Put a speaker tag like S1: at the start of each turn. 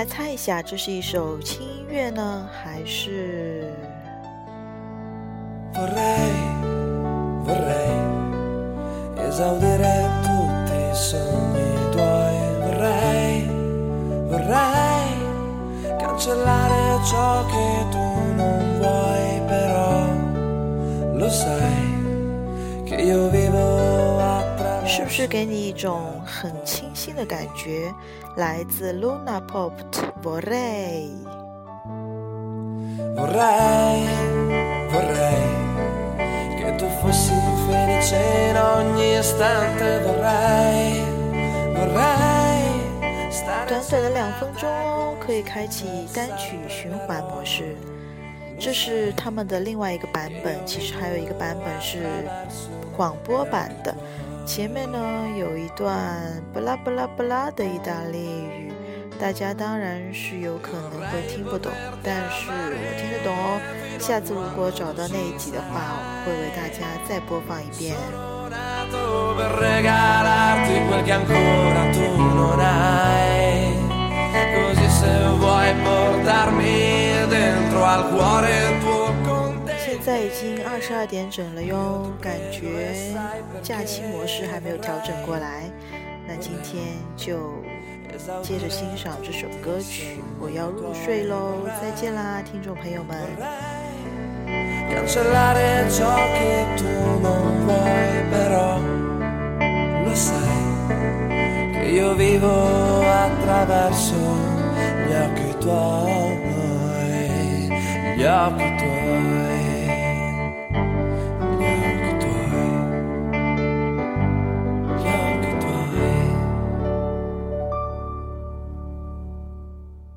S1: 来猜一下，这是一首轻音乐呢，还是？是不是给你一种很清新的感觉？来自 Luna Pop 的 Vorrei。短短的两分钟哦，可以开启单曲循环模式。这是他们的另外一个版本，其实还有一个版本是广播版的。前面呢有一段不拉不拉不拉的意大利语，大家当然是有可能会听不懂，但是我听得懂哦。下次如果找到那一集的话，我会为大家再播放一遍。现在已经二十二点整了哟，感觉假期模式还没有调整过来。那今天就接着欣赏这首歌曲，我要入睡喽，再见啦，听众朋友们。gli occhi tuoi, gli occhi tuoi.